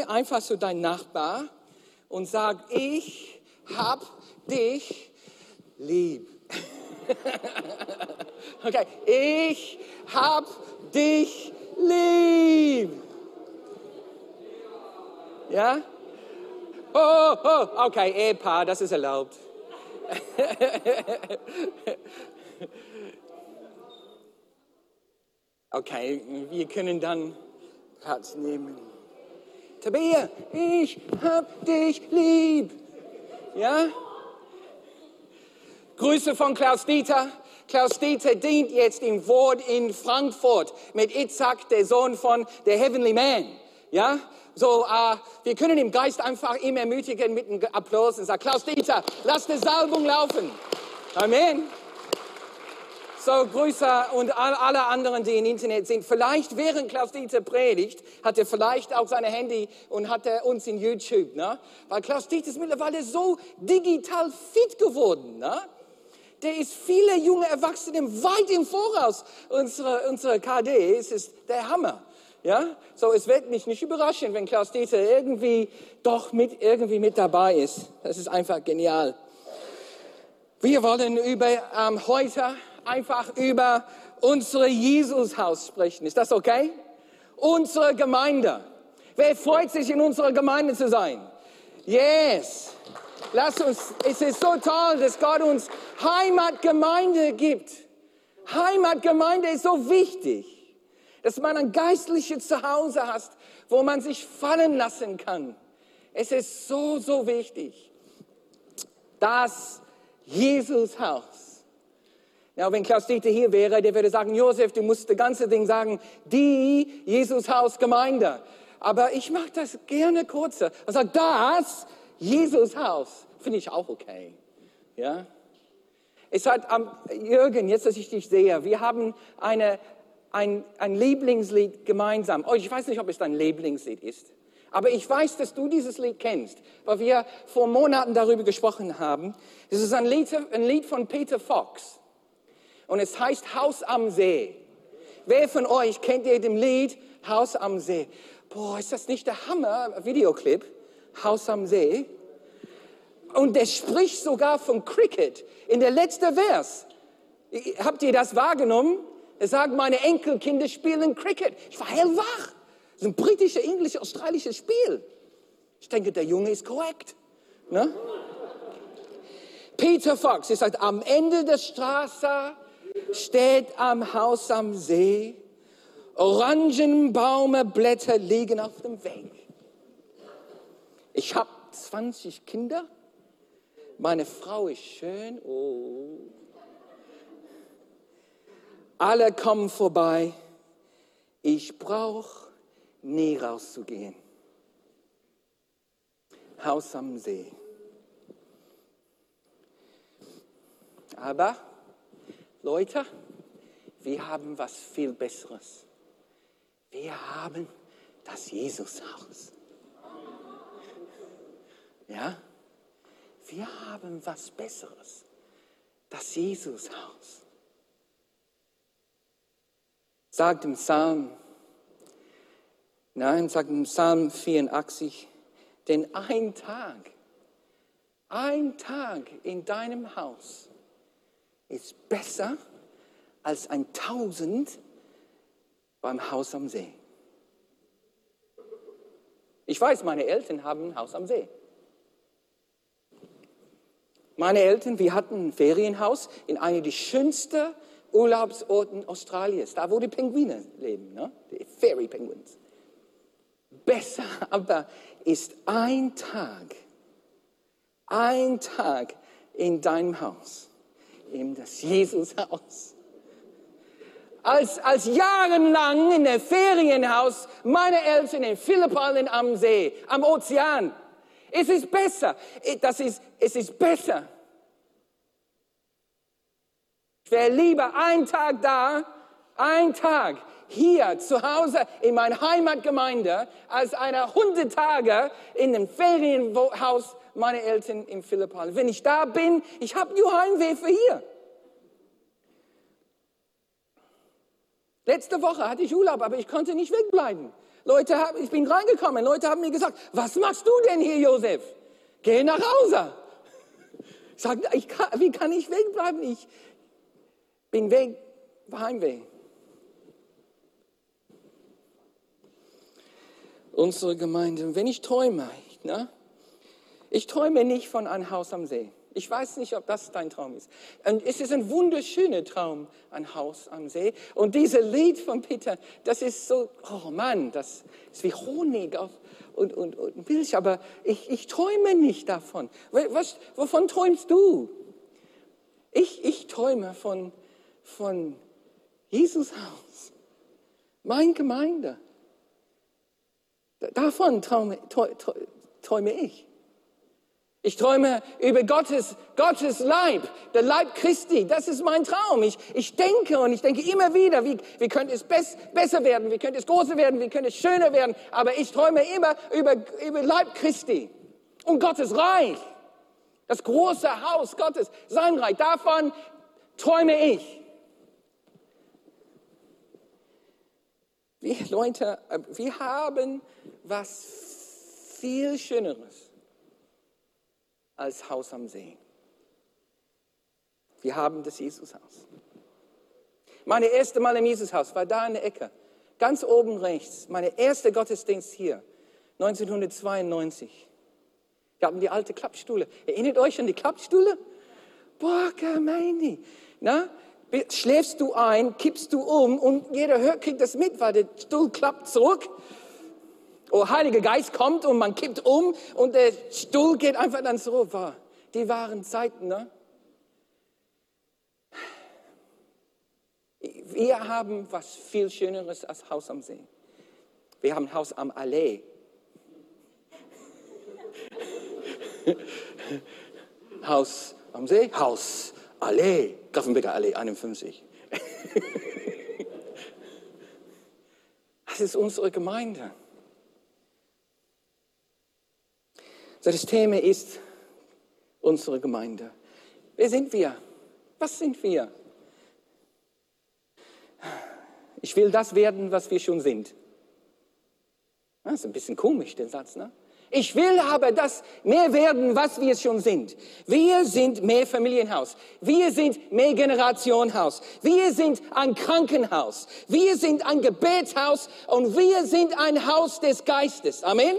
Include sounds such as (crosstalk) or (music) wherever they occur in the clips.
einfach zu deinem Nachbar und sag, ich hab dich lieb. (laughs) okay, ich hab dich lieb. Ja? Oh, oh, okay, Ehepaar, das ist erlaubt. (laughs) okay, wir können dann Platz nehmen. Tabea, ich hab dich lieb. Ja? Grüße von Klaus Dieter. Klaus Dieter dient jetzt im Wort in Frankfurt mit Itzhak, der Sohn von der Heavenly Man. Ja? So, äh, wir können im Geist einfach ihm ermutigen mit einem Applaus und sagen, Klaus Dieter, lass die Salbung laufen. Amen. So, Grüße und alle anderen, die im Internet sind. Vielleicht während Klaus Dieter predigt, hat er vielleicht auch sein Handy und hat er uns in YouTube, ne? Weil Klaus Dieter ist mittlerweile so digital fit geworden, ne? Der ist viele junge Erwachsene weit im Voraus. Unsere, unsere KD, es ist der Hammer. Ja, so es wird mich nicht überraschen, wenn Klaus Dieter irgendwie doch mit, irgendwie mit dabei ist. Das ist einfach genial. Wir wollen über ähm, heute einfach über unsere Jesushaus sprechen. Ist das okay? Unsere Gemeinde. Wer freut sich, in unserer Gemeinde zu sein? Yes. Lass uns, es ist so toll, dass Gott uns Heimatgemeinde gibt. Heimatgemeinde ist so wichtig, dass man ein geistliches Zuhause hat, wo man sich fallen lassen kann. Es ist so, so wichtig. Das Jesushaus. Ja, wenn Klaus Dieter hier wäre, der würde sagen, Josef, du musst das ganze Ding sagen, die Jesushaus-Gemeinde. Aber ich mache das gerne kurzer. Er sagt, das Jesushaus finde ich auch okay. Ja? Es hat, um, Jürgen, jetzt, dass ich dich sehe, wir haben eine, ein, ein Lieblingslied gemeinsam. Oh, ich weiß nicht, ob es dein Lieblingslied ist. Aber ich weiß, dass du dieses Lied kennst, weil wir vor Monaten darüber gesprochen haben. Es ist ein Lied, ein Lied von Peter Fox und es heißt Haus am See. Wer von euch kennt ihr dem Lied Haus am See? Boah, ist das nicht der Hammer Videoclip? Haus am See. Und der spricht sogar von Cricket in der letzten Vers. Habt ihr das wahrgenommen? Er sagt, meine Enkelkinder spielen Cricket. Ich war hellwach. Das ist ein britisches, englisches, australisches Spiel. Ich denke, der Junge ist korrekt. Ne? Peter Fox, er sagt, am Ende der Straße steht am Haus am See. Orangenbaume Blätter liegen auf dem Weg. Ich habe 20 Kinder. Meine Frau ist schön. Oh. Alle kommen vorbei. Ich brauche nie rauszugehen. Haus am See. Aber Leute, wir haben was viel Besseres. Wir haben das Jesushaus. Ja? Wir haben was Besseres. Das Jesushaus. Sagt im Psalm, nein, sagt im Psalm 84, denn ein Tag, ein Tag in deinem Haus ist besser als ein Tausend beim Haus am See. Ich weiß, meine Eltern haben ein Haus am See. Meine Eltern, wir hatten ein Ferienhaus in einem der schönsten Urlaubsorten Australiens, da wo die Pinguine leben, ne? die Fairy Penguins. Besser aber ist ein Tag, ein Tag in deinem Haus ihm das Jesushaus. Als, als jahrelang in der Ferienhaus meine Eltern in Philippinen am See, am Ozean. Es ist besser. Das ist, es ist besser. Ich wäre lieber einen Tag da, einen Tag hier zu Hause in meiner Heimatgemeinde, als eine hundert Tage in einem Ferienhaus meine Eltern in Philippinen. Wenn ich da bin, ich habe nur Heimweh für hier. Letzte Woche hatte ich Urlaub, aber ich konnte nicht wegbleiben, Leute, ich bin reingekommen, Leute haben mir gesagt, was machst du denn hier, Josef? Geh nach Hause. (laughs) Ich sage, ich kann, wie kann ich wegbleiben? Ich bin weg, Heimweh. Unsere Gemeinde, wenn ich träume, ne? Ich träume nicht von einem Haus am See. Ich weiß nicht, ob das dein Traum ist. Und es ist ein wunderschöner Traum, ein Haus am See. Und dieses Lied von Peter, das ist so, oh Mann, das ist wie Honig auf, und, und, und Milch. Aber ich, ich träume nicht davon. Was, wovon träumst du? Ich, ich träume von, von Jesus Haus, mein Gemeinde. Davon träume, träume ich. Ich träume über Gottes, Gottes Leib, der Leib Christi. Das ist mein Traum. Ich, ich denke und ich denke immer wieder, wie, wie könnte es bess, besser werden, wie könnte es größer werden, wie könnte es schöner werden. Aber ich träume immer über, über Leib Christi und Gottes Reich. Das große Haus Gottes, sein Reich. Davon träume ich. Wir Leute, wir haben was viel Schöneres als Haus am See. Wir haben das Jesushaus. Meine erste Mal im Jesushaus war da in der Ecke, ganz oben rechts. Meine erste Gottesdienst hier, 1992. Wir haben die alte Klappstule. Erinnert euch an die Klappstule? Boah, Gemeinde. Na, schläfst du ein, kippst du um und jeder hört, kriegt das mit, weil der Stuhl klappt zurück Oh, Heiliger Geist kommt und man kippt um und der Stuhl geht einfach dann zurück. Die waren Zeiten, ne? Wir haben was viel Schöneres als Haus am See. Wir haben Haus am Allee. (laughs) Haus am See, Haus, Allee, Grafenbecker Allee 51. (laughs) das ist unsere Gemeinde. Das Thema ist unsere Gemeinde. Wer sind wir? Was sind wir? Ich will das werden, was wir schon sind. Das ist ein bisschen komisch, der Satz, ne? Ich will aber das mehr werden, was wir schon sind. Wir sind mehr Familienhaus. Wir sind mehr Generationenhaus. Wir sind ein Krankenhaus. Wir sind ein Gebetshaus und wir sind ein Haus des Geistes. Amen.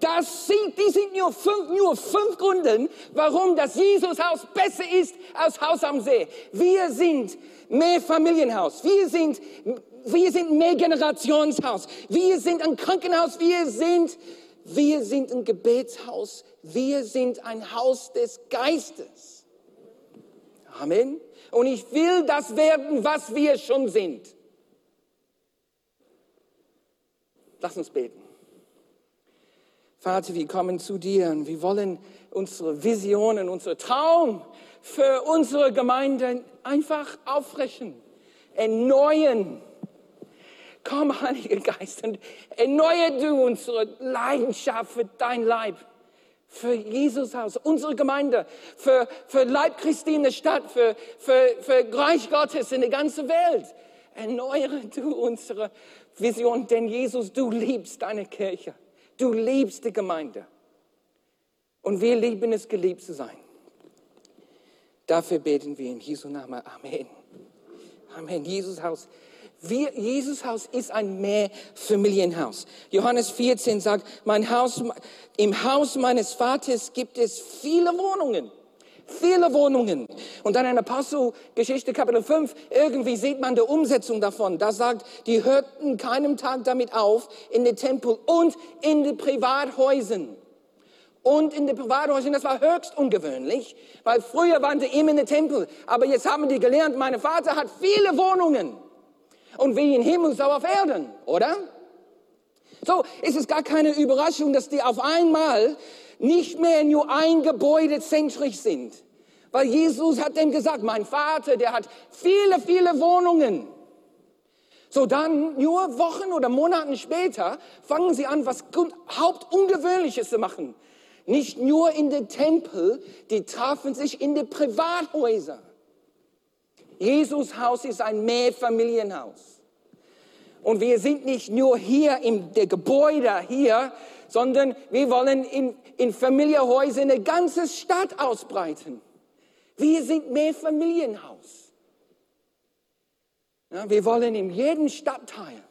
Das sind, die sind nur fünf, nur fünf Gründe, warum das Jesushaus besser ist als Haus am See. Wir sind mehr Familienhaus. Wir sind, wir sind mehr Generationshaus. Wir sind ein Krankenhaus. Wir sind, wir sind ein Gebetshaus. Wir sind ein Haus des Geistes. Amen. Und ich will das werden, was wir schon sind. Lass uns beten. Vater, wir kommen zu dir und wir wollen unsere Visionen, unsere Traum für unsere Gemeinde einfach auffrischen, erneuern. Komm, Heiliger Geist, und erneuere du unsere Leidenschaft für dein Leib, für Jesus Haus, unsere Gemeinde, für, für Leib Christi in der Stadt, für, für, für Reich Gottes in der ganzen Welt. Erneuere du unsere Vision, denn Jesus, du liebst deine Kirche. Du liebst die Gemeinde. Und wir lieben es, geliebt zu sein. Dafür beten wir in Jesu Namen. Amen. Amen. Jesus Haus. Wir, Jesus Haus ist ein Mehrfamilienhaus. Johannes 14 sagt, mein Haus, im Haus meines Vaters gibt es viele Wohnungen. Viele Wohnungen. Und dann in Apostelgeschichte Kapitel 5, irgendwie sieht man die Umsetzung davon. Da sagt, die hörten keinem Tag damit auf, in den Tempel und in den Privathäusern. Und in den Privathäusern, das war höchst ungewöhnlich, weil früher waren die immer in den Tempel. Aber jetzt haben die gelernt, mein Vater hat viele Wohnungen. Und wie in Himmel, so auf Erden, oder? So ist es gar keine Überraschung, dass die auf einmal nicht mehr nur ein Gebäude zentrisch sind. Weil Jesus hat dem gesagt, mein Vater, der hat viele, viele Wohnungen. So dann, nur Wochen oder Monaten später, fangen sie an, was Hauptungewöhnliches zu machen. Nicht nur in den Tempel, die trafen sich in den Privathäusern. Jesus Haus ist ein Mehrfamilienhaus. Und wir sind nicht nur hier der Gebäude hier, sondern wir wollen in, in Familienhäuser eine ganze Stadt ausbreiten. Wir sind mehr Familienhaus. Ja, wir wollen in jedem Stadtteil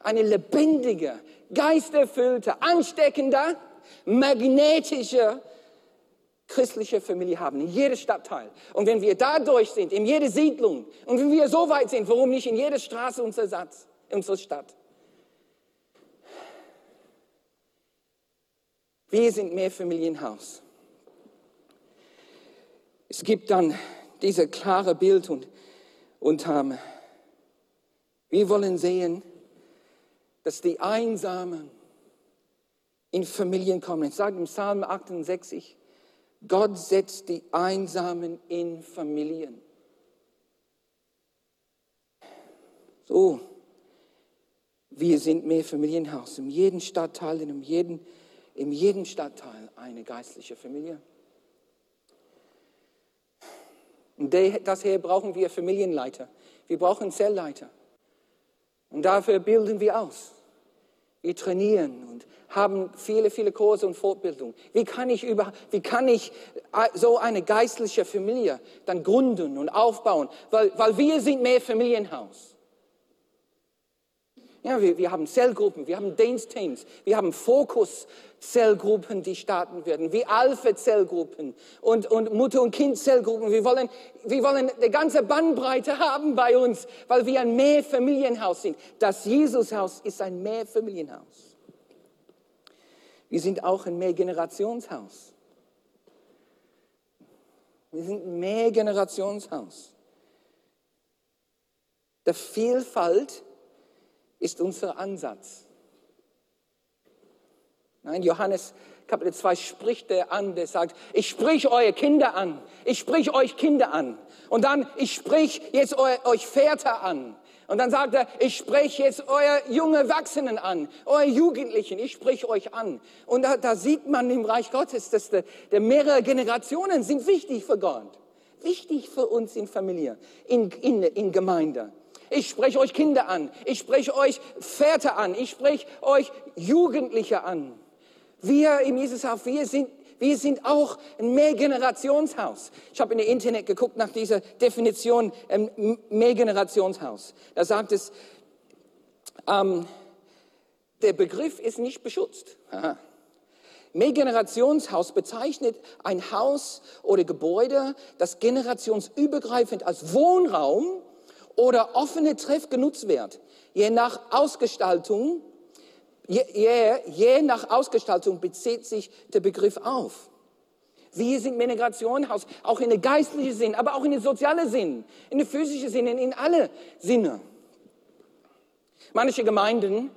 eine lebendige, geisterfüllte, ansteckende, magnetische christliche Familie haben, in jedem Stadtteil. Und wenn wir dadurch sind, in jeder Siedlung, und wenn wir so weit sind, warum nicht in jeder Straße unserer Stadt? Wir sind mehr Familienhaus. Es gibt dann dieses klare Bild und, und ähm, wir wollen sehen, dass die Einsamen in Familien kommen. Es sagt im Psalm 68, Gott setzt die Einsamen in Familien. So, wir sind mehr Familienhaus. In jedem Stadtteil, in jedem, in jedem Stadtteil eine geistliche Familie. Und daher brauchen wir Familienleiter. Wir brauchen Zellleiter. Und dafür bilden wir aus. Wir trainieren und haben viele, viele Kurse und Fortbildungen. Wie kann ich, über, wie kann ich äh, so eine geistliche Familie dann gründen und aufbauen? Weil, weil wir sind mehr Familienhaus. Ja, wir, wir haben Zellgruppen, wir haben Dienstteams, wir haben Fokus-Zellgruppen, die starten werden, wie Alpha-Zellgruppen und, und Mutter- und Kind-Zellgruppen. Wir wollen, wir wollen eine ganze Bandbreite haben bei uns, weil wir ein Mehrfamilienhaus sind. Das Jesushaus ist ein Mehrfamilienhaus. Wir sind auch ein Mehrgenerationshaus. Wir sind ein Mehrgenerationshaus. Der Vielfalt ist unser Ansatz. Nein, Johannes Kapitel 2 spricht er an, der sagt, ich sprich eure Kinder an, ich sprich euch Kinder an. Und dann, ich sprich jetzt eu, euch Väter an. Und dann sagt er, ich spreche jetzt euer junge Erwachsenen an, euer Jugendlichen, ich spreche euch an. Und da, da sieht man im Reich Gottes, dass der, der mehrere Generationen sind wichtig für Gott. Wichtig für uns in Familie, in, in, in Gemeinde. Ich spreche euch Kinder an. Ich spreche euch Väter an. Ich spreche euch Jugendliche an. Wir im Jesushaus, wir sind, wir sind auch ein Mehrgenerationshaus. Ich habe in der Internet geguckt nach dieser Definition ähm, Mehrgenerationshaus. Da sagt es, ähm, der Begriff ist nicht beschützt. Aha. Mehrgenerationshaus bezeichnet ein Haus oder Gebäude, das generationsübergreifend als Wohnraum oder offene Treff genutzt wird. Je nach Ausgestaltung, je, je, je nach Ausgestaltung bezieht sich der Begriff auf. Wir sind Migrationshaus, auch in der geistlichen Sinn, aber auch in der sozialen Sinn, in der physischen Sinn, in alle Sinne. Manche Gemeinden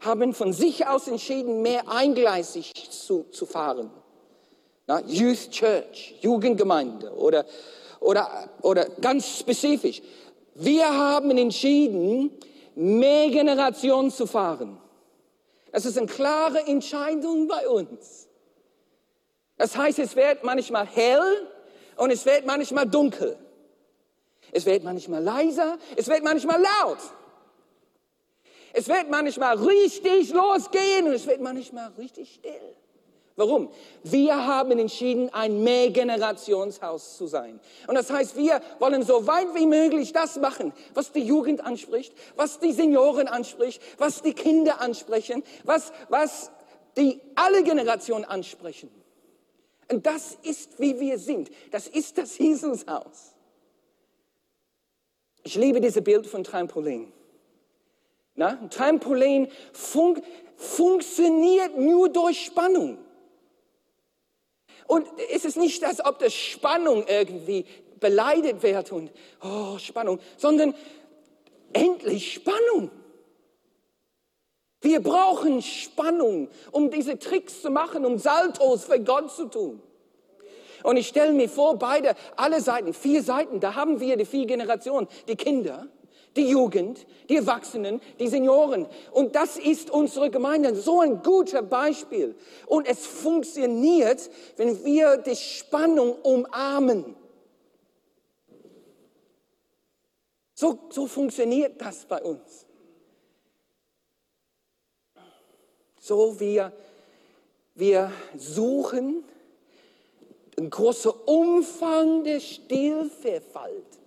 haben von sich aus entschieden, mehr eingleisig zu, zu fahren. Na, Youth Church, Jugendgemeinde oder, oder, oder ganz spezifisch wir haben entschieden, mehr Generationen zu fahren. Das ist eine klare Entscheidung bei uns. Das heißt, es wird manchmal hell und es wird manchmal dunkel. Es wird manchmal leiser, es wird manchmal laut. Es wird manchmal richtig losgehen und es wird manchmal richtig still. Warum? Wir haben entschieden, ein Mehrgenerationshaus zu sein. Und das heißt, wir wollen so weit wie möglich das machen, was die Jugend anspricht, was die Senioren anspricht, was die Kinder ansprechen, was, was die alle Generationen ansprechen. Und das ist, wie wir sind. Das ist das Jesushaus. Ich liebe dieses Bild von Trampolin. Na, Trampolin fun funktioniert nur durch Spannung. Und ist es nicht, als ob das Spannung irgendwie beleidigt wird und, oh, Spannung, sondern endlich Spannung. Wir brauchen Spannung, um diese Tricks zu machen, um Saltos für Gott zu tun. Und ich stelle mir vor, beide, alle Seiten, vier Seiten, da haben wir die vier Generationen, die Kinder, die Jugend, die Erwachsenen, die Senioren. Und das ist unsere Gemeinde. So ein guter Beispiel. Und es funktioniert, wenn wir die Spannung umarmen. So, so funktioniert das bei uns. So wir, wir suchen einen großen Umfang der Stilvielfalt.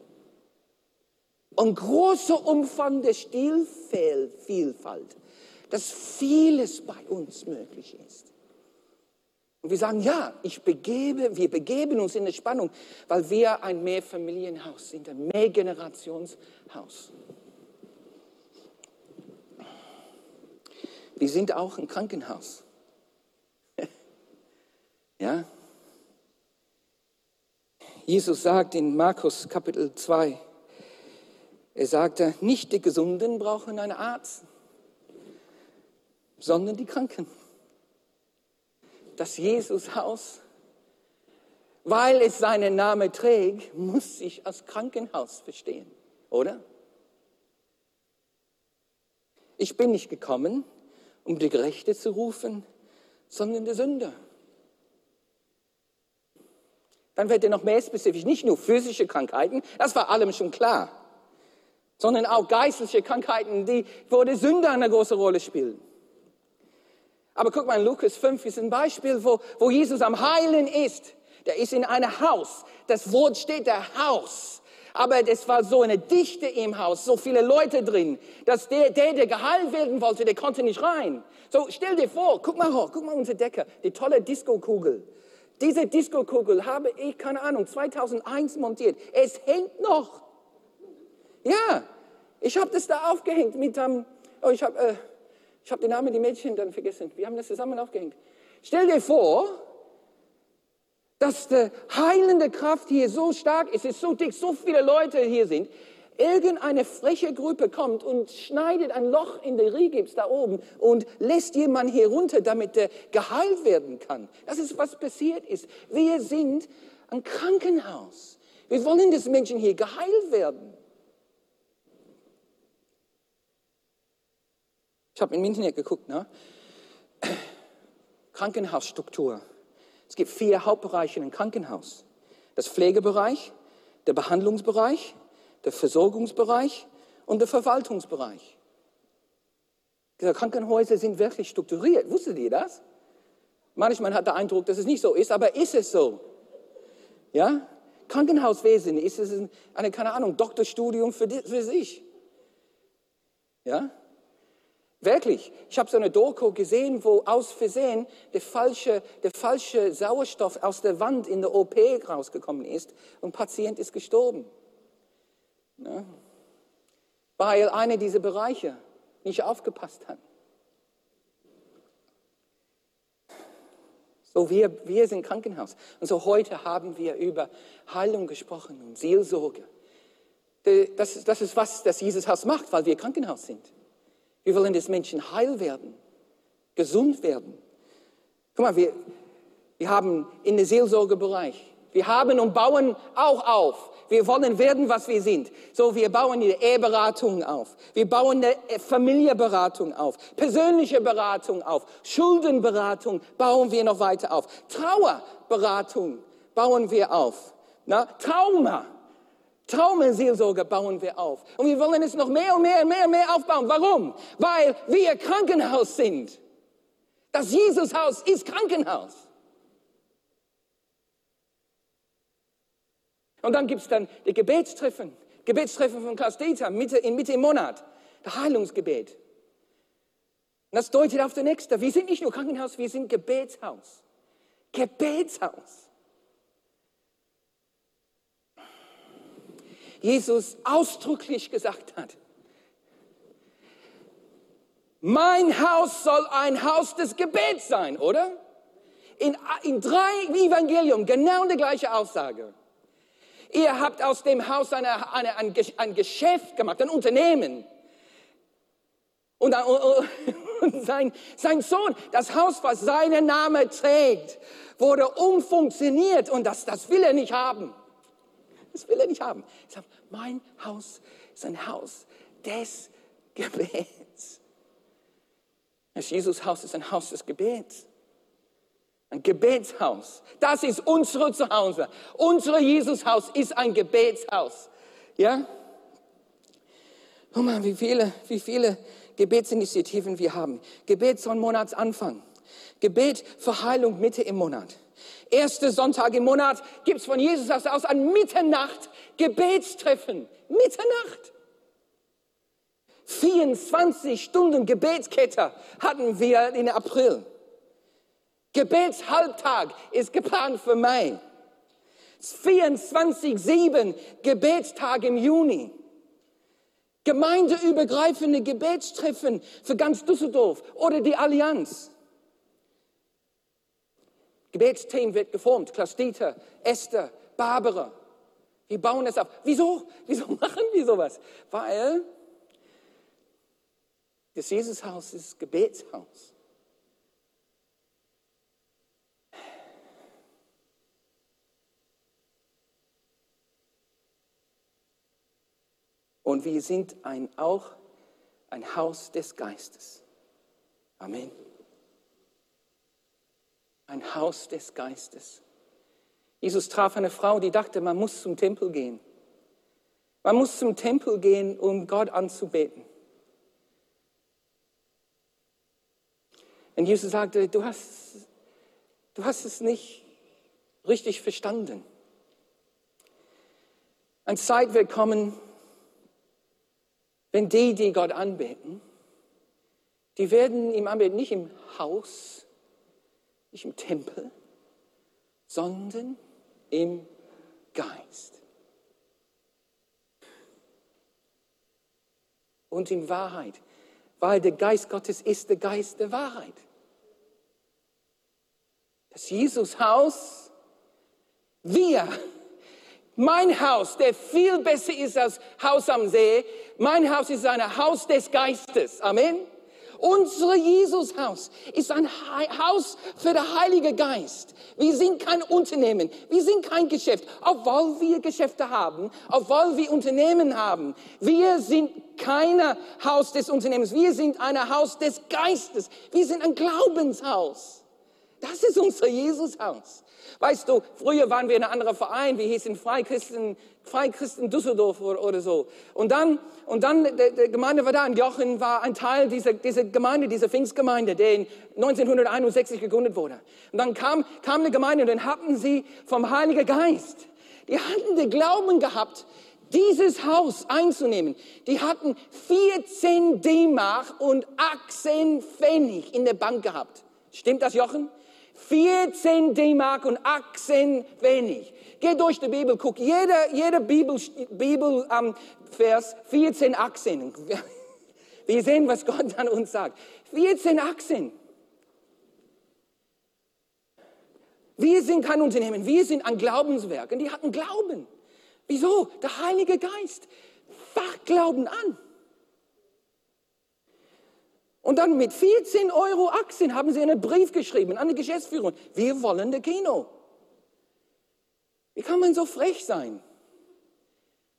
Ein großer Umfang der Stilvielfalt, dass vieles bei uns möglich ist. Und wir sagen, ja, ich begebe, wir begeben uns in eine Spannung, weil wir ein Mehrfamilienhaus sind, ein Mehrgenerationshaus. Wir sind auch ein Krankenhaus. (laughs) ja? Jesus sagt in Markus Kapitel 2, er sagte, nicht die Gesunden brauchen einen Arzt, sondern die Kranken. Das Jesushaus, weil es seinen Namen trägt, muss sich als Krankenhaus verstehen, oder? Ich bin nicht gekommen, um die Gerechte zu rufen, sondern die Sünder. Dann wird er noch mehr spezifisch, nicht nur physische Krankheiten, das war allem schon klar, sondern auch geistliche Krankheiten, die, wo die Sünder eine große Rolle spielen. Aber guck mal, Lukas 5 ist ein Beispiel, wo, wo Jesus am Heilen ist. Der ist in einem Haus. Das Wort steht der Haus. Aber es war so eine Dichte im Haus, so viele Leute drin, dass der, der, der geheilt werden wollte, der konnte nicht rein. So, stell dir vor, guck mal hoch, guck mal unsere Decke, die tolle Disco-Kugel. Diese Disco-Kugel habe ich, keine Ahnung, 2001 montiert. Es hängt noch. Ja, ich habe das da aufgehängt mit einem, oh, ich habe äh, hab den Namen der Mädchen dann vergessen. Wir haben das zusammen aufgehängt. Stell dir vor, dass die heilende Kraft hier so stark ist, ist so dick, so viele Leute hier sind. Irgendeine freche Gruppe kommt und schneidet ein Loch in den Rigips da oben und lässt jemanden hier runter, damit der geheilt werden kann. Das ist, was passiert ist. Wir sind ein Krankenhaus. Wir wollen, dass Menschen hier geheilt werden. Ich habe im Internet geguckt, ne? (clears throat) Krankenhausstruktur. Es gibt vier Hauptbereiche im Krankenhaus. Das Pflegebereich, der Behandlungsbereich, der Versorgungsbereich und der Verwaltungsbereich. Die Krankenhäuser sind wirklich strukturiert. Wusstet ihr das? Manchmal hat der Eindruck, dass es nicht so ist, aber ist es so? Ja? Krankenhauswesen ist es eine, keine Ahnung, Doktorstudium für, für sich. Ja? Wirklich, ich habe so eine Doku gesehen, wo aus Versehen der falsche, der falsche Sauerstoff aus der Wand in der OP rausgekommen ist und Patient ist gestorben. Ja? Weil einer dieser Bereiche nicht aufgepasst hat. So, wir, wir sind Krankenhaus. Und so heute haben wir über Heilung gesprochen und Seelsorge. Das, das ist was das Jesus Haus macht, weil wir Krankenhaus sind. Wir wollen, dass Menschen heil werden, gesund werden. Guck mal, wir, wir haben in den Seelsorgebereich, wir haben und bauen auch auf. Wir wollen werden, was wir sind. So, wir bauen die Eheberatung auf. Wir bauen eine Familienberatung auf. Persönliche Beratung auf. Schuldenberatung bauen wir noch weiter auf. Trauerberatung bauen wir auf. Na, Trauma. Traumaseelsorge bauen wir auf. Und wir wollen es noch mehr und mehr und mehr und mehr aufbauen. Warum? Weil wir Krankenhaus sind. Das Jesushaus ist Krankenhaus. Und dann gibt es dann die Gebetstreffen. Gebetstreffen von Klaus Dieter Mitte, in Mitte im Monat. Das Heilungsgebet. Und das deutet auf den Nächsten. Wir sind nicht nur Krankenhaus, wir sind Gebetshaus. Gebetshaus. Jesus ausdrücklich gesagt hat, mein Haus soll ein Haus des Gebets sein, oder? In, in drei Evangelium genau die gleiche Aussage. Ihr habt aus dem Haus eine, eine, ein, ein Geschäft gemacht, ein Unternehmen. Und, (laughs) und sein, sein Sohn, das Haus, was seinen Namen trägt, wurde umfunktioniert und das, das will er nicht haben. Das will er nicht haben. Er sagt, mein Haus ist ein Haus des Gebets. Das Jesus-Haus ist ein Haus des Gebets. Ein Gebetshaus. Das ist unsere Zuhause. Unser Jesushaus ist ein Gebetshaus. Ja? Guck mal, wie viele, wie viele Gebetsinitiativen wir haben. Gebet zum Monatsanfang. Gebet für Heilung Mitte im Monat. Erste Sonntag im Monat gibt's von Jesus aus an Mitternacht Gebetstreffen. Mitternacht. 24 Stunden Gebetskette hatten wir in April. Gebetshalbtag ist geplant für Mai. 24-7 Gebetstag im Juni. Gemeindeübergreifende Gebetstreffen für ganz Düsseldorf oder die Allianz. Gebetsteam wird geformt. Klaus Dieter, Esther, Barbara. Wir bauen es auf. Wieso? Wieso (laughs) machen wir sowas? Weil das Jesushaus ist Gebetshaus. Und wir sind ein, auch ein Haus des Geistes. Amen. Ein Haus des Geistes. Jesus traf eine Frau, die dachte, man muss zum Tempel gehen. Man muss zum Tempel gehen, um Gott anzubeten. Und Jesus sagte, du hast, du hast es nicht richtig verstanden. Eine Zeit wird kommen, wenn die, die Gott anbeten, die werden ihm anbeten, nicht im Haus, nicht im Tempel, sondern im Geist. Und in Wahrheit, weil der Geist Gottes ist der Geist der Wahrheit. Das Jesus-Haus, wir mein Haus, der viel besser ist als Haus am See, mein Haus ist ein Haus des Geistes. Amen. Unser Jesushaus ist ein Haus für den Heiligen Geist. Wir sind kein Unternehmen, wir sind kein Geschäft, obwohl wir Geschäfte haben, obwohl wir Unternehmen haben. Wir sind kein Haus des Unternehmens, wir sind ein Haus des Geistes. Wir sind ein Glaubenshaus. Das ist unser Jesushaus. Weißt du, früher waren wir in einem anderen Verein, wir hießen Freikristen, Freikristen Düsseldorf oder, so. Und dann, und dann, die, Gemeinde war da und Jochen war ein Teil dieser, dieser Gemeinde, dieser Pfingstgemeinde, die 1961 gegründet wurde. Und dann kam, kam eine Gemeinde und dann hatten sie vom Heiligen Geist, die hatten den Glauben gehabt, dieses Haus einzunehmen. Die hatten 14 D-Mark und 18 Pfennig in der Bank gehabt. Stimmt das, Jochen? 14 D-Mark und 18 wenig. Geh durch die Bibel, guck, jeder, jeder Bibel, Bibel ähm, Vers 14, 18. (laughs) Wir sehen, was Gott an uns sagt. 14, 18. Wir sind kein Unternehmen, wir sind ein Glaubenswerk. Und die hatten Glauben. Wieso? Der Heilige Geist. Fach Glauben an. Und dann mit 14 Euro Aktien haben sie einen Brief geschrieben an die Geschäftsführung. Wir wollen das Kino. Wie kann man so frech sein?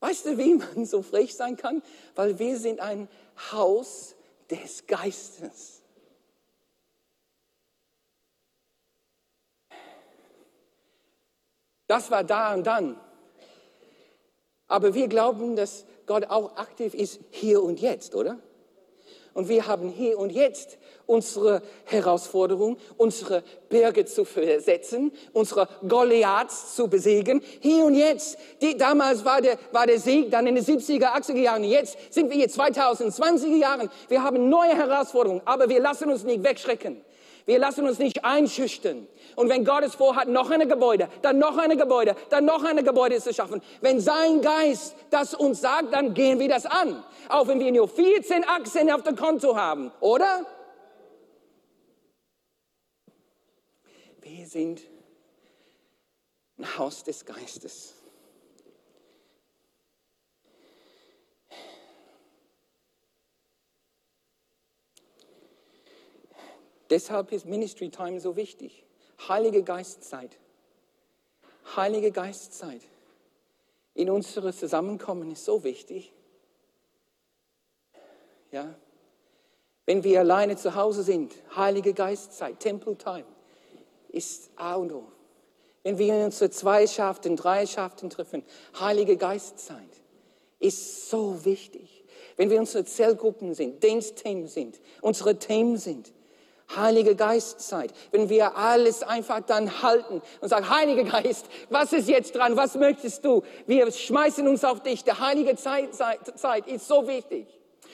Weißt du, wie man so frech sein kann? Weil wir sind ein Haus des Geistes. Das war da und dann. Aber wir glauben, dass Gott auch aktiv ist hier und jetzt, oder? Und wir haben hier und jetzt unsere Herausforderung, unsere Berge zu versetzen, unsere Goliaths zu besiegen. Hier und jetzt. Die, damals war der, war der Sieg dann in den 70er, 80er Jahren. Jetzt sind wir hier 2020er Jahren. Wir haben neue Herausforderungen, aber wir lassen uns nicht wegschrecken. Wir lassen uns nicht einschüchtern. Und wenn Gott es vorhat, noch eine Gebäude, dann noch eine Gebäude, dann noch eine Gebäude zu schaffen, wenn sein Geist das uns sagt, dann gehen wir das an. Auch wenn wir nur 14 Aktien auf dem Konto haben, oder? Wir sind ein Haus des Geistes. Deshalb ist Ministry Time so wichtig. Heilige Geistzeit. Heilige Geistzeit in unsere Zusammenkommen ist so wichtig. Ja? Wenn wir alleine zu Hause sind, Heilige Geistzeit, Temple Time ist A und O. Wenn wir uns zu Zweischaften, Dreischaften treffen, Heilige Geistzeit ist so wichtig. wenn wir unsere Zellgruppen sind, Dienstthemen sind, unsere Themen sind. Heilige Geistzeit, wenn wir alles einfach dann halten und sagen, Heiliger Geist, was ist jetzt dran? Was möchtest du? Wir schmeißen uns auf dich. Der Heilige Zeit, Zeit, Zeit ist so wichtig.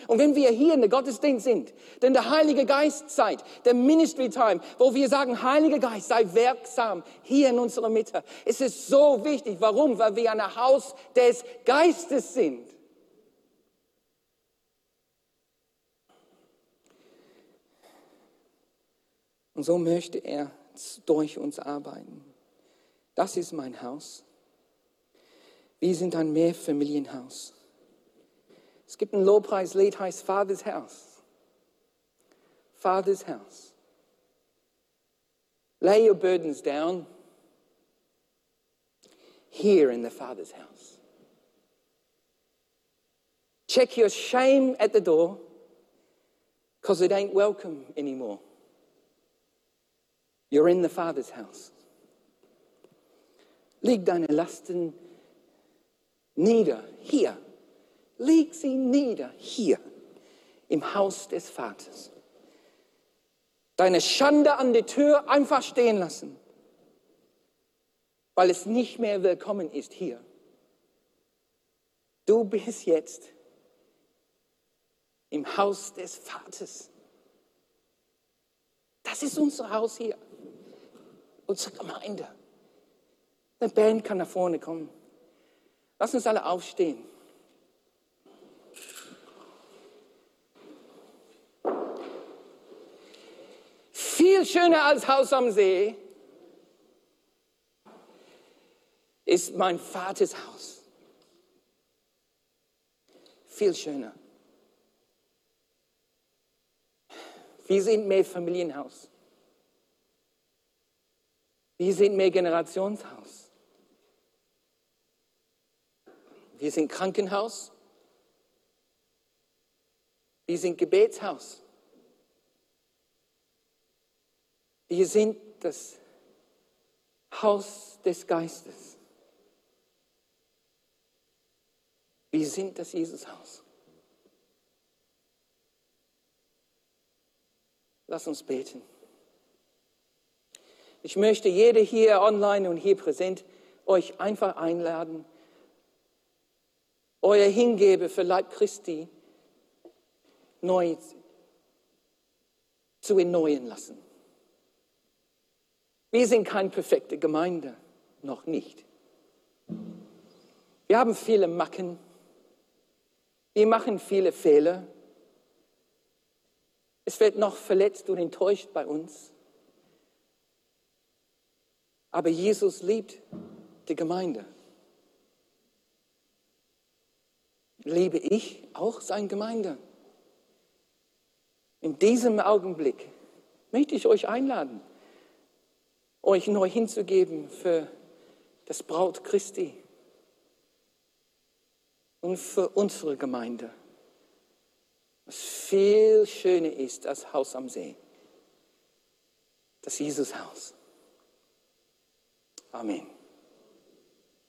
Und wenn wir hier in der Gottesdienst sind, denn der Heilige Geistzeit, der Ministry Time, wo wir sagen, Heiliger Geist, sei wirksam hier in unserer Mitte. Es ist so wichtig. Warum? Weil wir ein Haus des Geistes sind. Und so möchte er durch uns arbeiten. Das ist mein Haus. Wir sind ein Mehrfamilienhaus. Es gibt ein Lobpreislied, heißt Vaters Haus. Vaters Haus. Lay your burdens down here in the Father's house. Check your shame at the door because it ain't welcome anymore. You're in the Father's house. Leg deine Lasten nieder, hier. Leg sie nieder, hier, im Haus des Vaters. Deine Schande an der Tür einfach stehen lassen, weil es nicht mehr willkommen ist hier. Du bist jetzt im Haus des Vaters. Das ist unser Haus hier unsere Gemeinde. Eine Band kann nach vorne kommen. Lass uns alle aufstehen. Viel schöner als Haus am See ist mein Vaters Haus. Viel schöner. Wir sind mehr Familienhaus. Wir sind Mehrgenerationshaus. Wir sind Krankenhaus. Wir sind Gebetshaus. Wir sind das Haus des Geistes. Wir sind das Jesushaus. Lass uns beten. Ich möchte jede hier online und hier präsent euch einfach einladen, euer Hingebe für Leib Christi neu zu erneuern lassen. Wir sind keine perfekte Gemeinde, noch nicht. Wir haben viele Macken, wir machen viele Fehler. Es wird noch verletzt und enttäuscht bei uns. Aber Jesus liebt die Gemeinde. Liebe ich auch seine Gemeinde? In diesem Augenblick möchte ich euch einladen, euch neu hinzugeben für das Braut Christi und für unsere Gemeinde. Was viel schöner ist als Haus am See. Das Jesushaus. Amen.